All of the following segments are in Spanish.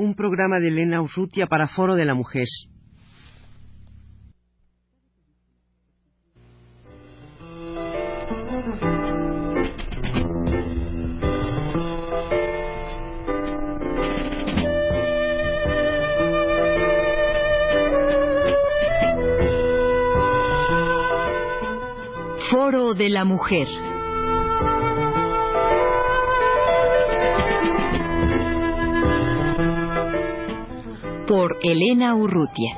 un programa de Elena Urrutia para Foro de la Mujer. Foro de la Mujer. Por Elena Urrutia.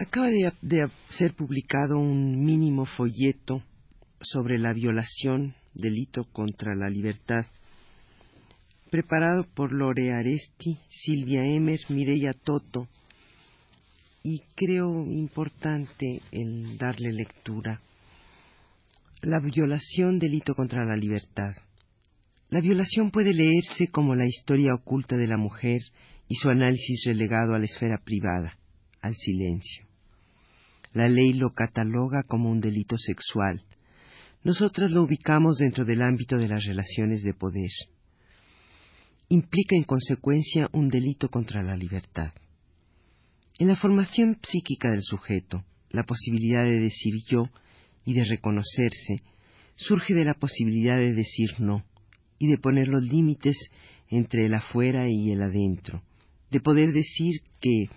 Acaba de, ser publicado un mínimo folleto sobre la violación, delito contra la libertad preparado por Lore Aresti, Silvia Emer, Mireya Toto, y creo importante el darle lectura. La violación, delito contra la libertad. La violación puede leerse como la historia oculta de la mujer y su análisis relegado a la esfera privada, al silencio. La ley lo cataloga como un delito sexual. Nosotras lo ubicamos dentro del ámbito de las relaciones de poder implica en consecuencia un delito contra la libertad. En la formación psíquica del sujeto, la posibilidad de decir yo y de reconocerse surge de la posibilidad de decir no y de poner los límites entre el afuera y el adentro, de poder decir que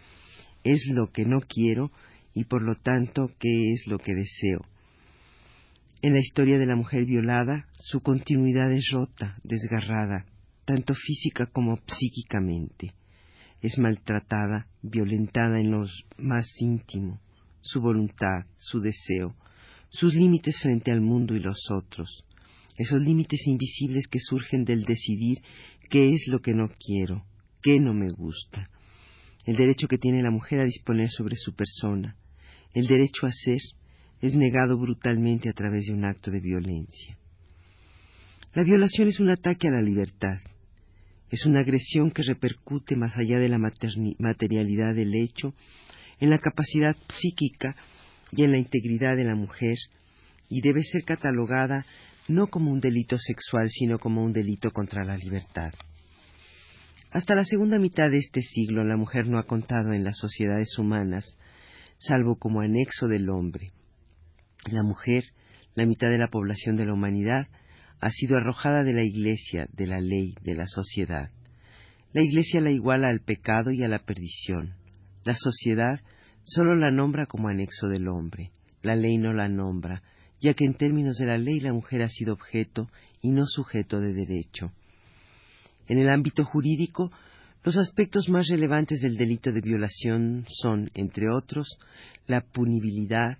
es lo que no quiero y por lo tanto que es lo que deseo. En la historia de la mujer violada, su continuidad es rota, desgarrada, tanto física como psíquicamente. Es maltratada, violentada en lo más íntimo, su voluntad, su deseo, sus límites frente al mundo y los otros, esos límites invisibles que surgen del decidir qué es lo que no quiero, qué no me gusta, el derecho que tiene la mujer a disponer sobre su persona, el derecho a ser, es negado brutalmente a través de un acto de violencia. La violación es un ataque a la libertad, es una agresión que repercute más allá de la materialidad del hecho, en la capacidad psíquica y en la integridad de la mujer, y debe ser catalogada no como un delito sexual, sino como un delito contra la libertad. Hasta la segunda mitad de este siglo la mujer no ha contado en las sociedades humanas, salvo como anexo del hombre. La mujer, la mitad de la población de la humanidad, ha sido arrojada de la Iglesia, de la ley, de la sociedad. La Iglesia la iguala al pecado y a la perdición. La sociedad solo la nombra como anexo del hombre. La ley no la nombra, ya que en términos de la ley la mujer ha sido objeto y no sujeto de derecho. En el ámbito jurídico, los aspectos más relevantes del delito de violación son, entre otros, la punibilidad,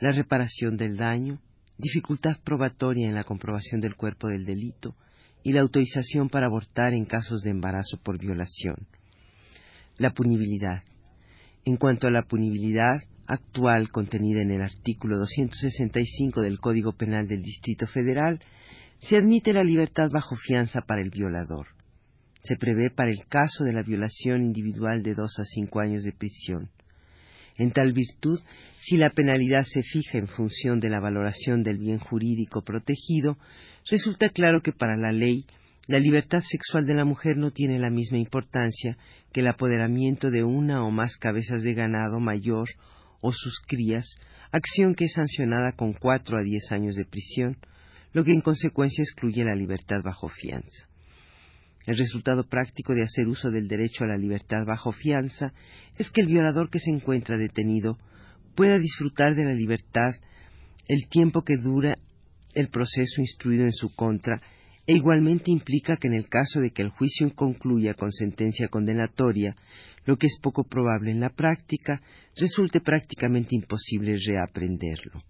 la reparación del daño, dificultad probatoria en la comprobación del cuerpo del delito y la autorización para abortar en casos de embarazo por violación. La punibilidad. En cuanto a la punibilidad actual contenida en el artículo 265 del Código Penal del Distrito Federal, se admite la libertad bajo fianza para el violador. Se prevé para el caso de la violación individual de dos a cinco años de prisión en tal virtud, si la penalidad se fija en función de la valoración del bien jurídico protegido, resulta claro que para la ley la libertad sexual de la mujer no tiene la misma importancia que el apoderamiento de una o más cabezas de ganado mayor o sus crías, acción que es sancionada con cuatro a diez años de prisión, lo que en consecuencia excluye la libertad bajo fianza. El resultado práctico de hacer uso del derecho a la libertad bajo fianza es que el violador que se encuentra detenido pueda disfrutar de la libertad el tiempo que dura el proceso instruido en su contra e igualmente implica que en el caso de que el juicio concluya con sentencia condenatoria, lo que es poco probable en la práctica, resulte prácticamente imposible reaprenderlo.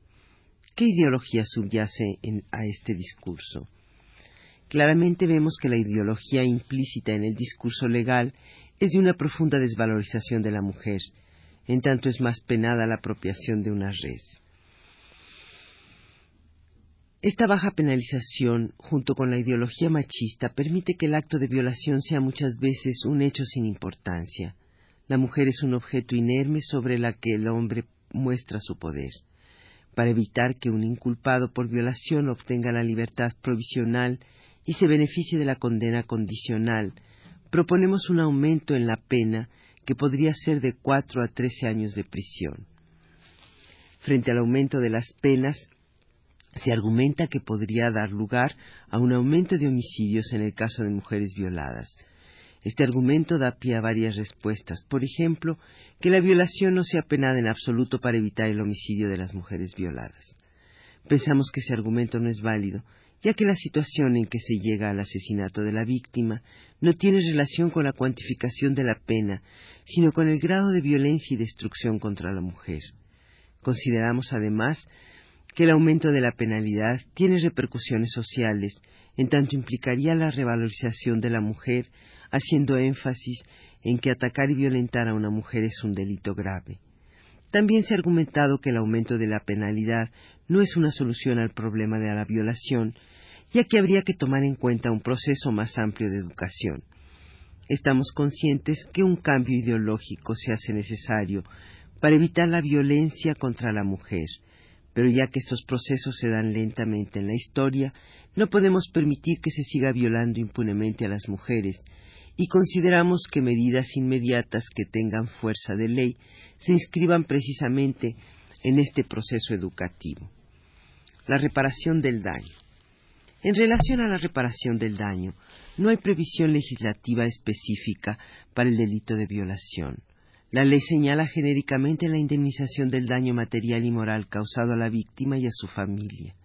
¿Qué ideología subyace a este discurso? Claramente vemos que la ideología implícita en el discurso legal es de una profunda desvalorización de la mujer, en tanto es más penada la apropiación de una red. Esta baja penalización, junto con la ideología machista, permite que el acto de violación sea muchas veces un hecho sin importancia. La mujer es un objeto inerme sobre la que el hombre muestra su poder. para evitar que un inculpado por violación obtenga la libertad provisional y se beneficie de la condena condicional, proponemos un aumento en la pena que podría ser de cuatro a trece años de prisión. Frente al aumento de las penas, se argumenta que podría dar lugar a un aumento de homicidios en el caso de mujeres violadas. Este argumento da pie a varias respuestas. Por ejemplo, que la violación no sea penada en absoluto para evitar el homicidio de las mujeres violadas. Pensamos que ese argumento no es válido, ya que la situación en que se llega al asesinato de la víctima no tiene relación con la cuantificación de la pena, sino con el grado de violencia y destrucción contra la mujer. Consideramos además que el aumento de la penalidad tiene repercusiones sociales, en tanto implicaría la revalorización de la mujer, haciendo énfasis en que atacar y violentar a una mujer es un delito grave. También se ha argumentado que el aumento de la penalidad no es una solución al problema de la violación, ya que habría que tomar en cuenta un proceso más amplio de educación. Estamos conscientes que un cambio ideológico se hace necesario para evitar la violencia contra la mujer, pero ya que estos procesos se dan lentamente en la historia, no podemos permitir que se siga violando impunemente a las mujeres, y consideramos que medidas inmediatas que tengan fuerza de ley se inscriban precisamente en este proceso educativo. La reparación del daño. En relación a la reparación del daño, no hay previsión legislativa específica para el delito de violación. La ley señala genéricamente la indemnización del daño material y moral causado a la víctima y a su familia.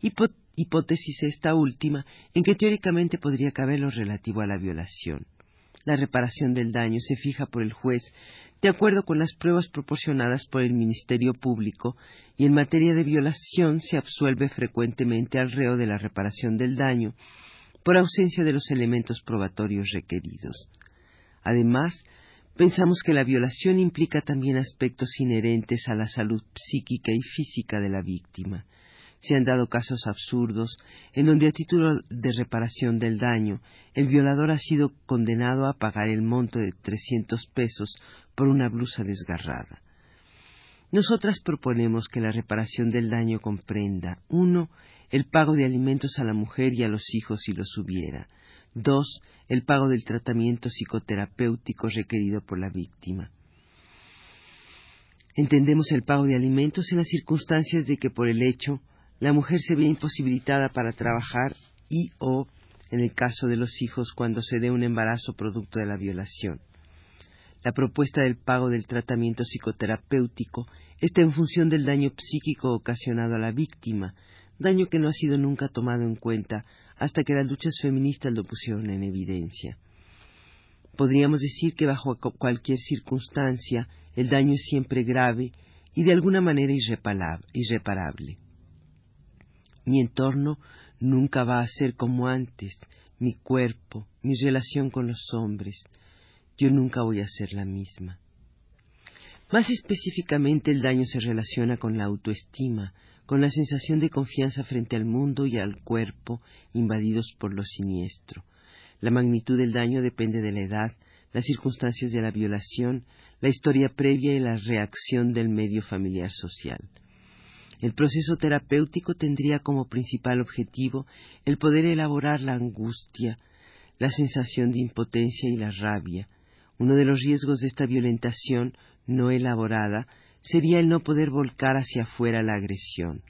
hipótesis esta última en que teóricamente podría caber lo relativo a la violación. La reparación del daño se fija por el juez de acuerdo con las pruebas proporcionadas por el Ministerio Público y en materia de violación se absuelve frecuentemente al reo de la reparación del daño por ausencia de los elementos probatorios requeridos. Además, Pensamos que la violación implica también aspectos inherentes a la salud psíquica y física de la víctima. Se han dado casos absurdos en donde a título de reparación del daño el violador ha sido condenado a pagar el monto de 300 pesos por una blusa desgarrada. Nosotras proponemos que la reparación del daño comprenda, uno, el pago de alimentos a la mujer y a los hijos si los hubiera, Dos, el pago del tratamiento psicoterapéutico requerido por la víctima. Entendemos el pago de alimentos en las circunstancias de que por el hecho la mujer se ve imposibilitada para trabajar y o en el caso de los hijos cuando se dé un embarazo producto de la violación. La propuesta del pago del tratamiento psicoterapéutico está en función del daño psíquico ocasionado a la víctima, daño que no ha sido nunca tomado en cuenta hasta que las luchas feministas lo pusieron en evidencia. Podríamos decir que bajo cualquier circunstancia el daño es siempre grave y de alguna manera irreparable. Mi entorno nunca va a ser como antes, mi cuerpo, mi relación con los hombres. Yo nunca voy a ser la misma. Más específicamente el daño se relaciona con la autoestima, con la sensación de confianza frente al mundo y al cuerpo invadidos por lo siniestro. La magnitud del daño depende de la edad, las circunstancias de la violación, la historia previa y la reacción del medio familiar social. El proceso terapéutico tendría como principal objetivo el poder elaborar la angustia, la sensación de impotencia y la rabia. Uno de los riesgos de esta violentación no elaborada sería el no poder volcar hacia afuera la agresión.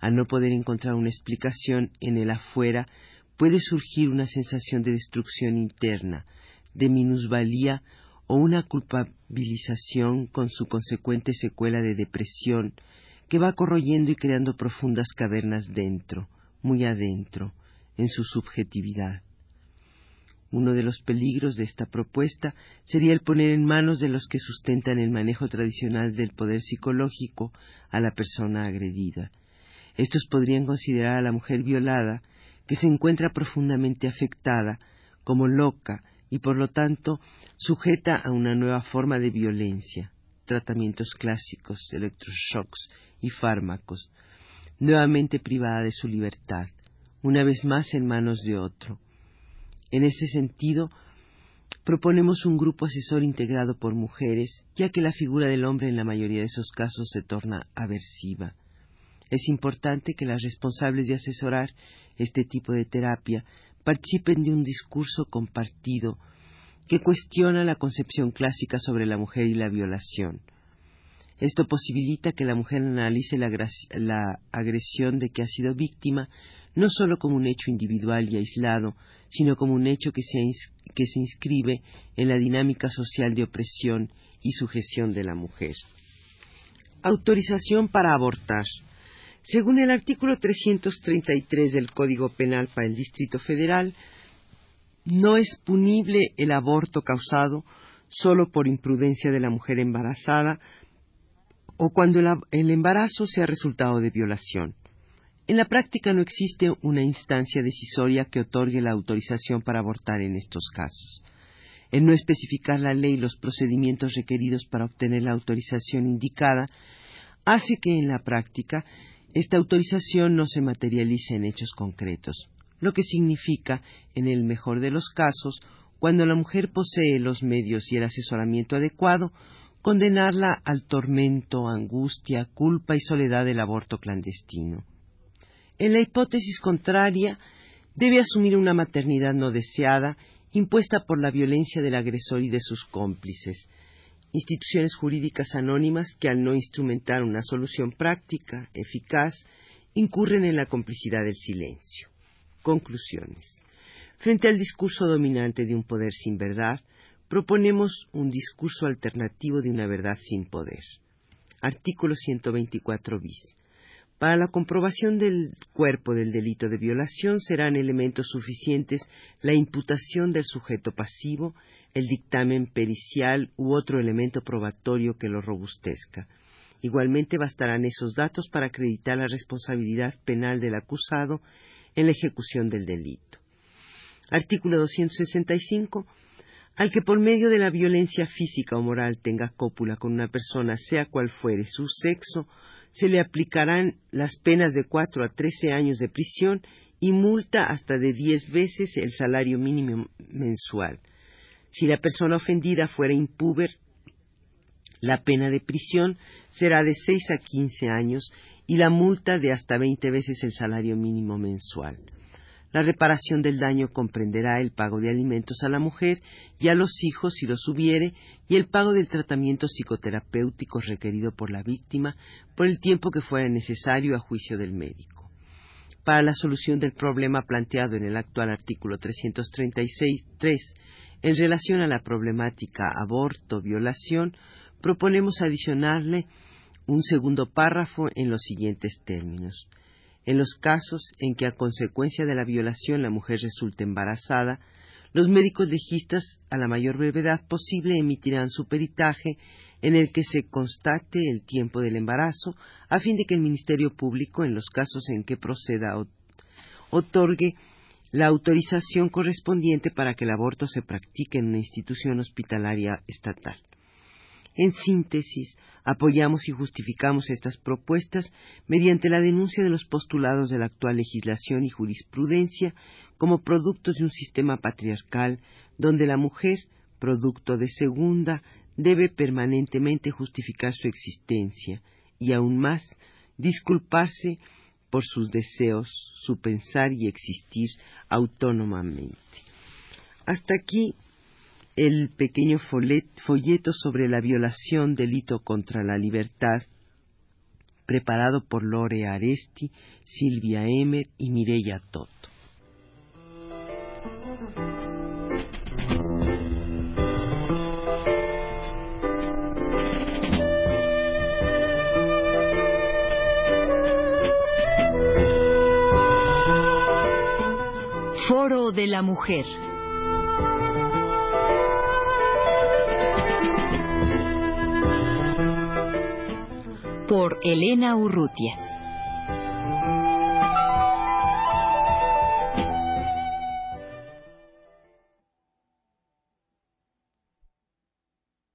Al no poder encontrar una explicación en el afuera, puede surgir una sensación de destrucción interna, de minusvalía o una culpabilización con su consecuente secuela de depresión que va corroyendo y creando profundas cavernas dentro, muy adentro, en su subjetividad. Uno de los peligros de esta propuesta sería el poner en manos de los que sustentan el manejo tradicional del poder psicológico a la persona agredida. Estos podrían considerar a la mujer violada, que se encuentra profundamente afectada, como loca y por lo tanto sujeta a una nueva forma de violencia, tratamientos clásicos, electroshocks y fármacos, nuevamente privada de su libertad, una vez más en manos de otro en este sentido, proponemos un grupo asesor integrado por mujeres, ya que la figura del hombre en la mayoría de esos casos se torna aversiva. Es importante que las responsables de asesorar este tipo de terapia participen de un discurso compartido que cuestiona la concepción clásica sobre la mujer y la violación. Esto posibilita que la mujer analice la, la, agresión de que ha sido víctima no solo como un hecho individual y aislado, sino como un hecho que se, que se inscribe en la dinámica social de opresión y sujeción de la mujer. Autorización para abortar. Según el artículo 333 del Código Penal para el Distrito Federal, no es punible el aborto causado solo por imprudencia de la mujer embarazada o cuando el embarazo sea resultado de violación. En la práctica no existe una instancia decisoria que otorgue la autorización para abortar en estos casos. El no especificar la ley los procedimientos requeridos para obtener la autorización indicada hace que en la práctica esta autorización no se materialice en hechos concretos, lo que significa, en el mejor de los casos, cuando la mujer posee los medios y el asesoramiento adecuado, condenarla al tormento, angustia, culpa y soledad del aborto clandestino. En la hipótesis contraria, debe asumir una maternidad no deseada impuesta por la violencia del agresor y de sus cómplices. Instituciones jurídicas anónimas que al no instrumentar una solución práctica, eficaz, incurren en la complicidad del silencio. Conclusiones. Frente al discurso dominante de un poder sin verdad, proponemos un discurso alternativo de una verdad sin poder. Artículo 124 bis. Para la comprobación del cuerpo del delito de violación serán elementos suficientes la imputación del sujeto pasivo, el dictamen pericial u otro elemento probatorio que lo robustezca. Igualmente bastarán esos datos para acreditar la responsabilidad penal del acusado en la ejecución del delito. Artículo 265. Al que por medio de la violencia física o moral tenga cópula con una persona, sea cual fuere su sexo, se le aplicarán las penas de cuatro a trece años de prisión y multa hasta de diez veces el salario mínimo mensual. Si la persona ofendida fuera impúber, la pena de prisión será de seis a quince años y la multa de hasta veinte veces el salario mínimo mensual. La reparación del daño comprenderá el pago de alimentos a la mujer y a los hijos si los hubiere y el pago del tratamiento psicoterapéutico requerido por la víctima por el tiempo que fuera necesario a juicio del médico. Para la solución del problema planteado en el actual artículo 336.3 en relación a la problemática aborto-violación, proponemos adicionarle un segundo párrafo en los siguientes términos en los casos en que a consecuencia de la violación la mujer resulte embarazada, los médicos legistas a la mayor brevedad posible emitirán su peritaje en el que se constate el tiempo del embarazo, a fin de que el Ministerio Público, en los casos en que proceda, otorgue la autorización correspondiente para que el aborto se practique en una institución hospitalaria estatal. En síntesis, apoyamos y justificamos estas propuestas mediante la denuncia de los postulados de la actual legislación y jurisprudencia como productos de un sistema patriarcal donde la mujer, producto de segunda, debe permanentemente justificar su existencia y aún más disculparse por sus deseos, su pensar y existir autónomamente. Hasta aquí el pequeño folleto sobre la violación delito contra la libertad, preparado por Lore Aresti, Silvia Emer y Mireya Toto. Foro de la Mujer. Por Elena Urrutia.